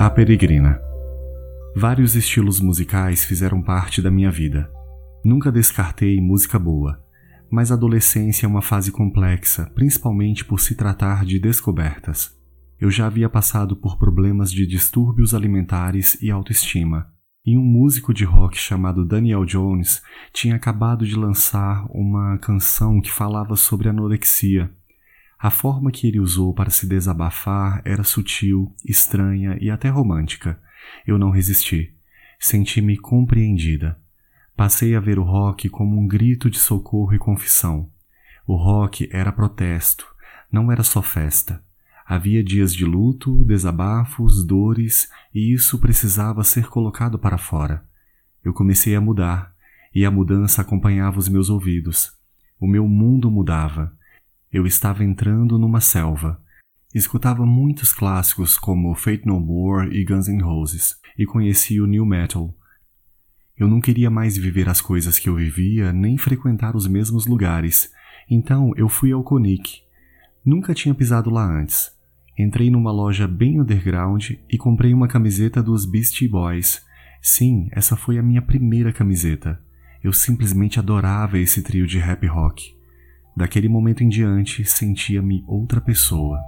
A Peregrina. Vários estilos musicais fizeram parte da minha vida. Nunca descartei música boa, mas a adolescência é uma fase complexa, principalmente por se tratar de descobertas. Eu já havia passado por problemas de distúrbios alimentares e autoestima, e um músico de rock chamado Daniel Jones tinha acabado de lançar uma canção que falava sobre anorexia. A forma que ele usou para se desabafar era sutil, estranha e até romântica. Eu não resisti. Senti-me compreendida. Passei a ver o rock como um grito de socorro e confissão. O rock era protesto, não era só festa. Havia dias de luto, desabafos, dores, e isso precisava ser colocado para fora. Eu comecei a mudar, e a mudança acompanhava os meus ouvidos. O meu mundo mudava. Eu estava entrando numa selva. Escutava muitos clássicos como Fate No More e Guns N' Roses, e conheci o new metal. Eu não queria mais viver as coisas que eu vivia, nem frequentar os mesmos lugares. Então eu fui ao Konik. Nunca tinha pisado lá antes Entrei numa loja bem underground e comprei uma camiseta dos Beastie Boys. Sim, essa foi a minha primeira camiseta. Eu simplesmente adorava esse trio de rap rock. Daquele momento em diante, sentia-me outra pessoa.